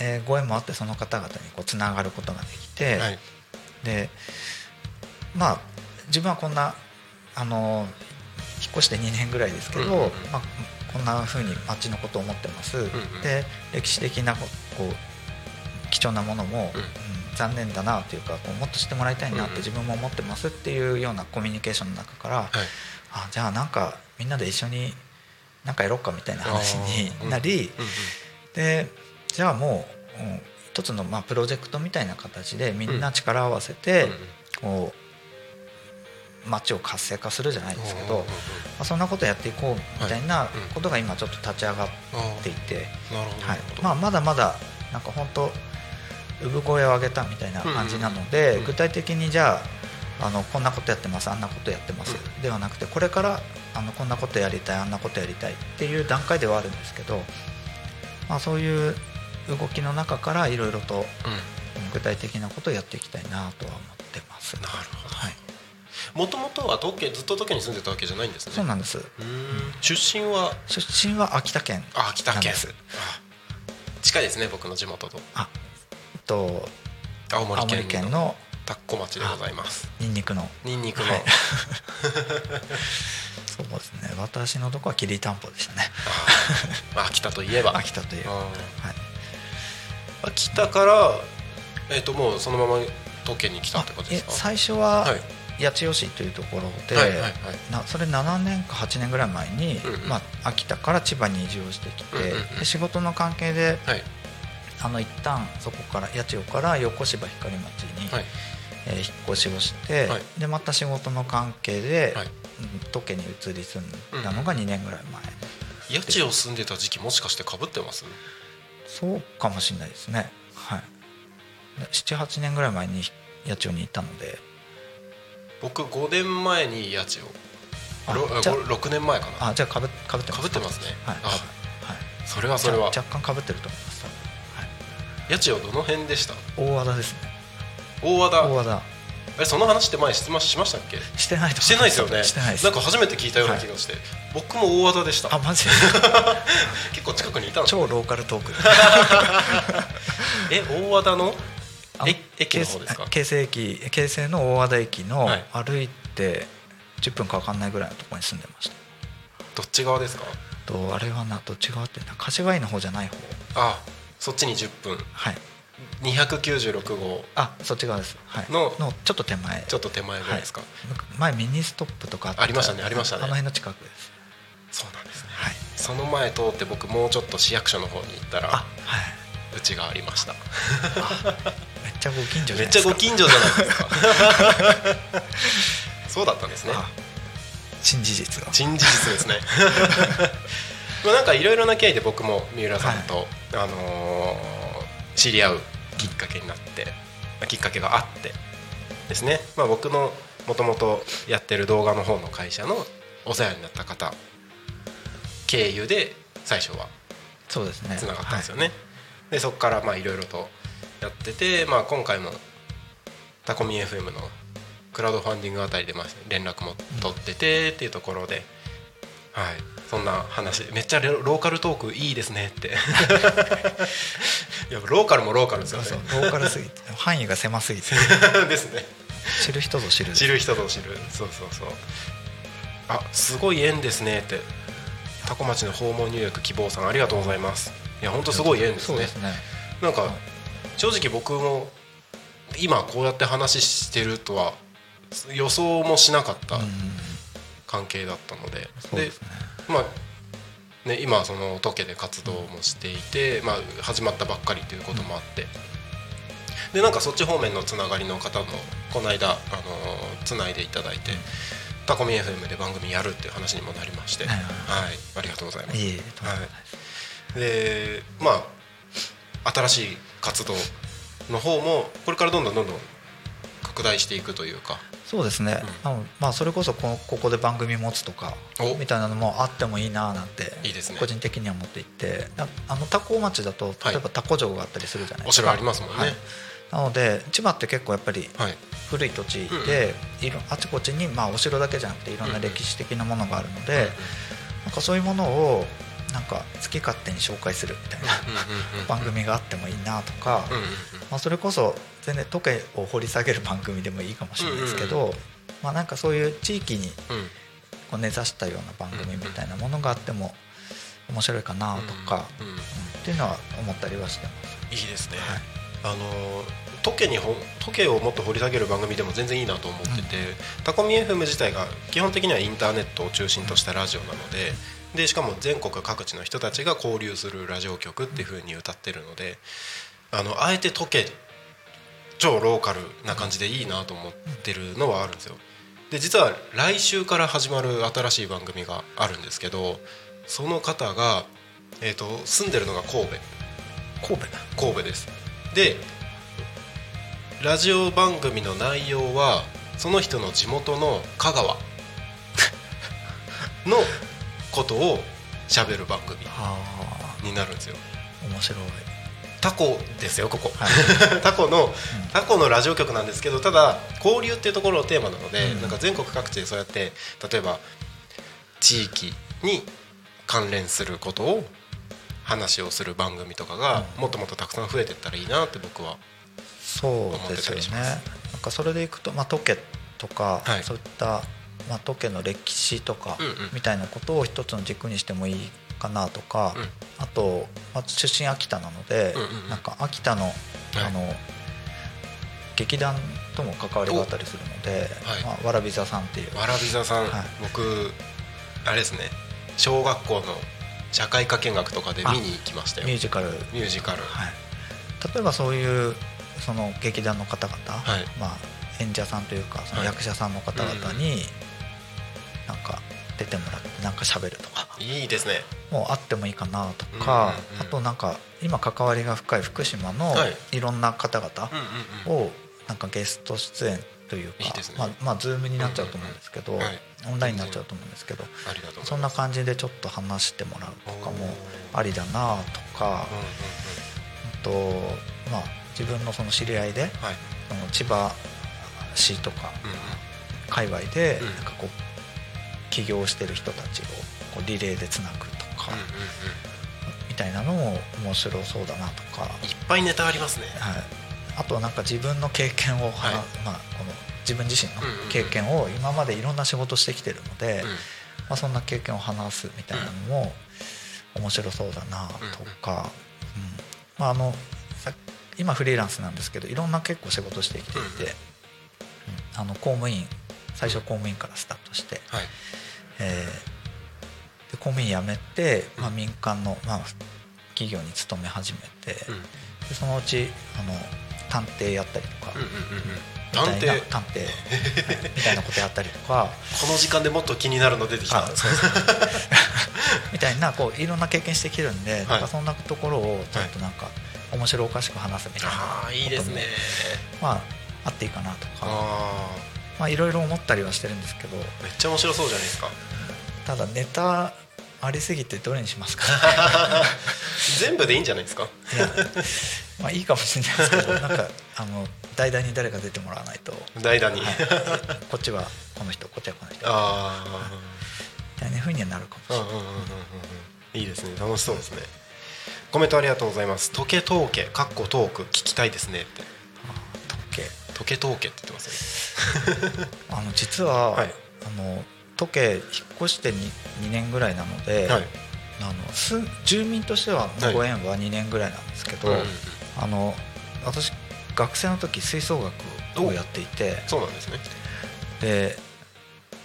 えーご縁もあってその方々にこうつながることができて、はい。でまあ自分はこんなあの引っ越して2年ぐらいですけど、うんうんうん。まあ、こんな風に町のことを思ってます、んうん。で歴史的なここう貴重なものも、うん。うん残念だなというかこうもっと知ってもらいたいなって自分も思ってますっていうようなコミュニケーションの中から、はい。あじゃあなんかみんなで一緒になんかやろうかみたいな話になり、でじゃあもう、うん。一つのまあプロジェクトみたいな形でみんな力を合わせて、こう街を活性化するじゃないですけど、まあ、そんなことやっていこうみたいなことが今ちょっと立ち上がっあていて、はい。まあ、まだまだなんか本当産声を上げたみたいな感じなので、具体的にじゃああのこんなことやってますあんなことやってます、うではなくてこれからあのこんなことやりたいあんなことやりたいっていう段階ではあるんですけど、まあ、そういう動きの中からいろいろとうん。具体的なことをやっていきたいなとは思ってます。なるほど。はい、もともとは東京ずっと東京に住んでたわけじゃないんですね。そうなんです。出身は？出身は秋田県あ秋田県。近いですね僕の地元と。あえっと青森県の田子町でございます。ニンニクの。ニンニクの、はい。そうですね。私のとこはきりたんぽでしたね。秋田といえば。秋田というあはい。ー秋田からえっ、ともうそのまま東京に来たってことでえすか？最初ははい。八千代市というところで、はいはいはい。なそれ7年か8年ぐらい前に、うんうん。まあ、秋田から千葉に移住をしてきて、うんうんうん。で仕事の関係ではい。あの一旦そこから八千代から横芝光町に、はいえー引っ越しをして、はい。でまた仕事の関係で、はい。うん時計に移り住んだのが2年ぐらい前、八千代住んでた時期もしかしてかぶってます？そうかもしれないですね。はい。78年ぐらい前に八千代にいたので。僕5年前に八千あ代ろじゃあ6年前かな。あじゃあかぶかぶってます。被ってますね。はい、あはい、それはそれは。若干かぶってると思います。多分八千代どの辺でした？はい、大和田ですね大和田。大和田。えその話って前質問しましたっけ？してないとしてないですよね。してないです。なんか初めて聞いたような気がして、僕も大和田でした。あマジ？結構近くにいたんです超ローカルトーク。え大和田の？駅の方ですか？京成駅京成の大和田駅のはい。歩いて10分か分かんないぐらいのところに住んでました。どっち側ですか？とあれはなどっち側ってな柏井の方じゃない方。あそっちに10分。はい296号。あそっち側です。はい。のちょっと手前。ちょっと手前ぐらいですか、前ミニストップとかった。ありましたねありましたね。あの辺の近くです。そうなんですね。はい。その前通って僕もうちょっと市役所の方に行ったらあはい。うちがありました。めっちゃご近所じゃめっないですか。ちゃご近所じゃないですか。そうだったんですね。あ新事実が。新事実ですね。まあなんかいろいろな経緯で僕も三浦さんと、あのー知り合うきっかけになって、まあきっかけがあってですね、まあ、僕のもともとやってる動画の方の会社のお世話になった方経由で最初はそうですね。つながったんですよね、でそこからまあいろいろとやってて、まあ、今回もタコミ FM のクラウドファンディングあたりでまあ連絡も取っててっていうところで、はい、そんな話。めっちゃロローカルトークいいですねって。い やローカルもローカルですよね。ローカルすぎて範囲が狭すぎて。ですね。知る人ぞ知る。知る人ぞ知る。そうそうそう。あすごい縁ですねって。タコ町の訪問入浴希望さんありがとうございます。いや本当すごい縁ですね。ですね。なんか正直僕も今こうやって話してるとは予想もしなかった。うん関係だったので、ですね。まあね今そのトケで活動もしていて、まあ、始まったばっかりということもあって、でなんかそっち方面のつながりの方もこの間、あのつないでいただいて、タコミ FM で番組やるっていう話にもなりまして、はいはい、ありがとうございます。いえいえとんでもない。でまあ新しい活動の方もこれからどんどんどんどん拡大していくというかそうですね、あのまあ、それこそこここで番組持つとかお。みたいなのもあってもいいななんていいですね。個人的には思っていてなあの多古町だと例えば多古城があったりするじゃないおですか、城ありますもんね。はい。なので千葉って結構やっぱりはい。古い土地で、いろあちこちに、まあ、お城だけじゃなくていろんな歴史的なものがあるので、なんかそういうものをなんか好き勝手に紹介するみたいな番組があってもいいなとか、うんうんうん。まあ、それこそ全然時計を掘り下げる番組でもいいかもしれないですけど、まあ、なんかそういう地域にうん。うんこう根ざしたような番組みたいなものがあっても面白いかなとか、うんうんうん。っていうのは思ったりはしてます。いいですね、はい。あの時計にほ時計をもっと掘り下げる番組でも全然いいなと思ってて、タコミ FM 自体が基本的にはインターネットを中心としたラジオなのででしかも全国各地の人たちが交流するラジオ局っていう風に歌ってるのであのあえて時計超ローカルな感じでいいなと思ってるのはあるんですよ。で実は来週から始まる新しい番組があるんですけどその方が、えー、と住んでるのが神戸。神戸神戸です。でラジオ番組の内容はその人の地元の香川。のことを喋る番組あ。になるんですよ。あ面白い、タコですよここ。はい。タコのタコのラジオ局なんですけどただ交流っていうところをテーマなので、うん。なんか全国各地でそうやって例えば地域に関連することを話をする番組とかがうん。もっともっとたくさん増えていったらいいなって僕はそうですよね思ってたりします。なんかそれでいくと、まあ、トケとか、はい。そういった、まあ、トケの歴史とかみたいなことを一つの軸にしてもいいかなとか、うん。あと、まあ、出身秋田なので、うんうんうん。なんか秋田のあの、劇団とも関わりがあったりするので、はい。まあ、わらび座さんっていう、わらび座さん、はい。僕あれですね小学校の社会科見学とかで見に行きましたよ。ミミュージカル、はい、ュージカル。例えばそういうその劇団の方々、はい。まあ、演者さんというかそのはい。役者さんの方々になんか出てもらってなんか喋るとか。いいですね。もうあってもいいかなとか、あとなんか今関わりが深い福島のはい。いろんな方々をなんかゲスト出演というかまあまあズームになっちゃうと思うんですけど、オンラインになっちゃうと思うんですけどそんな感じでちょっと話してもらうとかもありだなとかあとまあ自分のその知り合いではい。その千葉市とか界隈でうん。なんかこう起業してる人たちをこうリレーでつなぐとかうんうんうん。みたいなのも面白そうだなとか、はい、いっぱいネタありますね。あとはなんか自分の経験を、はい。まあ、この自分自身のうんうんうん。経験を今までいろんな仕事してきてるので、うんまあ、そんな経験を話すみたいなのも面白そうだなとか、うん。まあ、あのさ今フリーランスなんですけどいろんな結構仕事してきていて、うんうん。うん。あの公務員最初公務員からスタートして、はいえー。で公務員辞めて、まあ、民間の、まあ、企業に勤め始めて、うん。でそのうちあの探偵やったりとか、うんうん探偵。探偵、はい。みたいなことやったりとか。この時間でもっと気になるの出てきた。あそうそう みたいなこういろんな経験してきてるんで、なんかそんなところをちょっとなんか面白おかしく話すみたいなああいいですね。まああっていいかなとか。あまあいろいろ思ったりはしてるんですけど。あめっちゃ面白そうじゃないですか。ただネタありすぎてどれにしますか。全部でいいんじゃないですか。いやまあいいかもしれないですけどなんかあの代打に誰か出てもらわないと、代打に、はい。こっちはこの人こっちはこの人。みあたいなふうにはなるかもしれない。あうんうんうんうんうん。いいですね。楽しそうですね。コメントありがとうございます「時計統計」かっこトーク聞きたいですねって時計「時計統計」って言ってますね。あの実は、はい。あの時計引っ越して 2, 2年ぐらいなので、はい。あのす住民としてははいご縁は2年ぐらいなんですけど、うんうんうんあの私学生の時吹奏楽をやっていてそうなんですね。で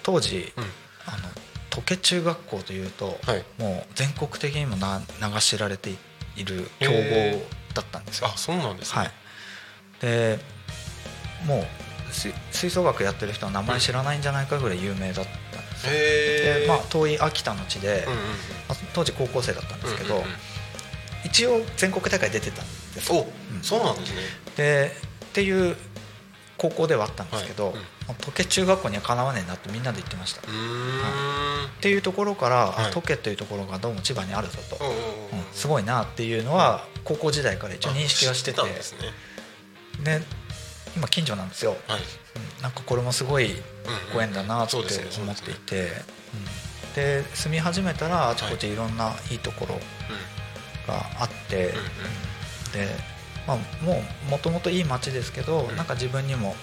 当時、うん。あの時計中学校というと、はい。もう全国的にもな名が知られている強へ豪だったんですよ。あ。そうなんですね、はい、でもう吹吹奏楽やってる人は名前知らないんじゃないかぐらい有名だったんですよ。でまあ、遠い秋田の地で、うんうんまあ当時高校生だったんですけど、うんうんうん。一応全国大会出てたんですお、そうなんですね。でっていう高校ではあったんですけど、はい。うん。時計中学校にはかなわねえなってみんなで言ってました、うーん。っていうところから、あはい。時計というところがどうも千葉にあるぞと、うんうんうんうん。すごいなっていうのは高校時代から一応認識はしてて。あ知たんですね。で今近所なんですよ、はい。うん。なんかこれもすごいご縁だなって思っていて、うん。で住み始めたらあちこちいろんないいところがあって、で、まあ、もうもともといい街ですけど、うん。なんか自分にも、うん、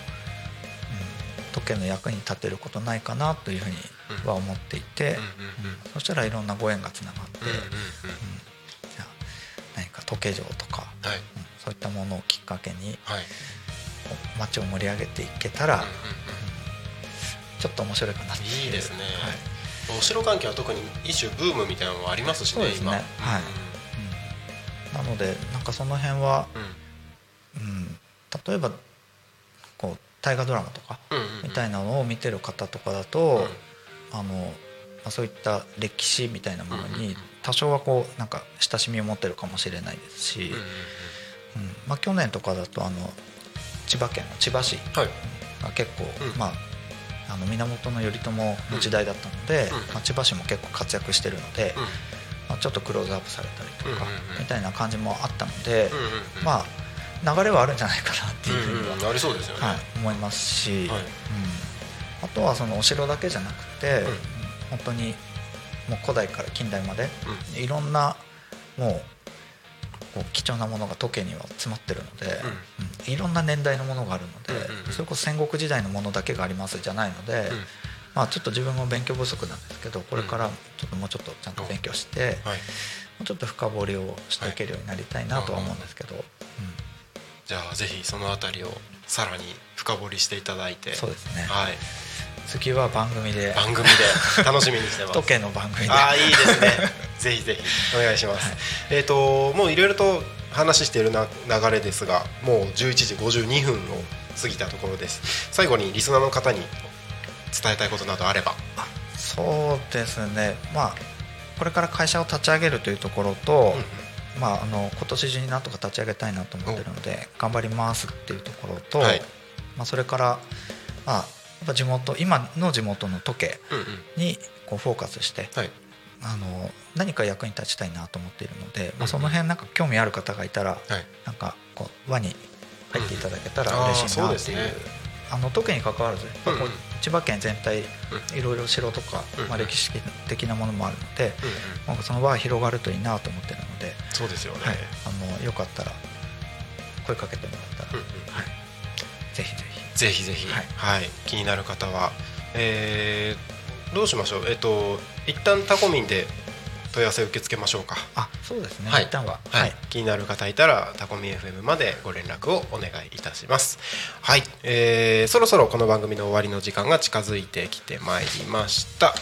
時計の役に立てることないかなというふうには思っていて、うんそしたらいろんなご縁がつながって、うん何か時計城とか、はい。うんそういったものをきっかけにはい街を盛り上げていけたら、ちょっと面白いかなっていういいですね。はい。お城関係は特に一種ブームみたいなのもありますしねそうですね。今。はい。うん。なのでなんかその辺は、うん。うん、例えばこう大河ドラマとかみたいなのを見てる方とかだと、あのまあ、そういった歴史みたいなものに多少はこうなんか親しみを持ってるかもしれないですし、うん。まあ、去年とかだとあの千葉県の千葉市はい。が結構、うん。まあ、あの源頼朝の時代だったので、うん。まあ、千葉市も結構活躍してるので、うん。まあ、ちょっとクローズアップされたりとか、みたいな感じもあったので、うんうんうん。まあ流れはあるんじゃないかなっていうふうには、うんうんありそうですよね。はい、思いますし、はい。うん、あとはそのお城だけじゃなくて、ん。本当にもう古代から近代までうん。いろんなもうこう貴重なものが時計には詰まってるので、うん。いろんな年代のものがあるので、うんそれこそ戦国時代のものだけがありますじゃないので、うん。まあ、ちょっと自分も勉強不足なんですけどこれからちょっともうちょっとちゃんと勉強して、はい。もうちょっと深掘りをしていけるようになりたいなとは思うんですけど、うん。じゃあぜひそのあたりをさらに深掘りしていただいて。そうですね、はい次は番組で。番組で。楽しみにしてます。時計の番組で。ああいいですね。ぜひぜひ。お願いします、はい。えっ、ともういろいろと話しているな流れですがもう11時52分を過ぎたところです。最後にリスナーの方に伝えたいことなどあれば。あそうですね。まあこれから会社を立ち上げるというところと、まあ、あの今年中になんとか立ち上げたいなと思ってるので頑張りますっていうところと、はい。まあ、それから、まあ、ぱ地元今の地元の時計うんうん。にこうフォーカスしてはい。あの何か役に立ちたいなと思っているので、うんまあ、その辺なんか興味ある方がいたらはい。なんかこう輪に入っていただけたらうん嬉しいなっていう,、あの時計に関わらずううん。うん千葉県全体ういろいろ城とか、うんまあ、歴史的なものもあるので、うんうん。その輪が広がるといいなと思ってるので、そうですよね、はい、あのよかったら声かけてもらったら、うんうん。はい、ぜひぜひぜひぜひ、ははい。い気になる方は、えーどうしましょう？えっ、と一旦タコミンで問い合わせ受け付けましょうか。あそうですね、はい。一旦は。はい、気になる方いたらタコミ FM までご連絡をお願いいたしますはい、えーそろそろこの番組の終わりの時間が近づいてきてまいりました、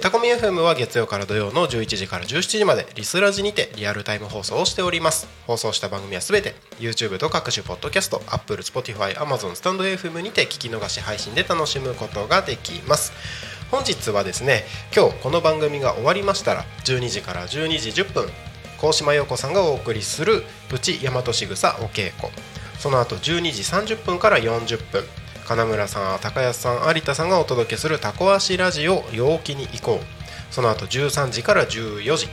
タコミ FM は月曜から土曜の11時から17時までリスラジにてリアルタイム放送をしております。放送した番組はすべて YouTube と各種ポッドキャスト Apple、Spotify、Amazon、スタンド FM にて聞き逃し配信で楽しむことができます。本日はですね今日この番組が終わりましたら12時から12時10分高島陽子さんがお送りする「プチ大和しぐさお稽古」その後12時30分から40分金村さん高安さん有田さんがお届けする「タコ足ラジオ陽気に行こう」その後13時から14時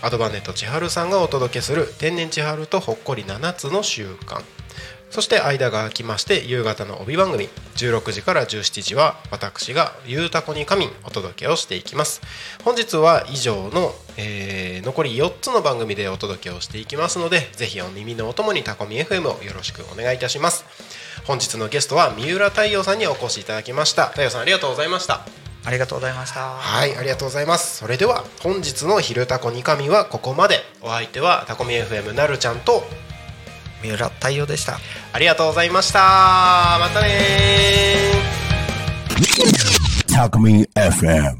アドバネット千春さんがお届けする「天然千春とほっこり7つの習慣」そして間が空きまして夕方の帯番組。16時から17時は私が「ゆうたこに仮眠」お届けをしていきます。本日は以上の、えー残り4つの番組でお届けをしていきますのでぜひお耳のお供にタコミ FM をよろしくお願いいたします。本日のゲストは三浦太陽さんにお越しいただきました。太陽さんありがとうございました。ありがとうございました。はいありがとうございます。それでは本日の「昼タコに神」はここまで。お相手はタコミ FM なるちゃんと三浦太陽でした。ありがとうございました。またねー。Talk Me FM.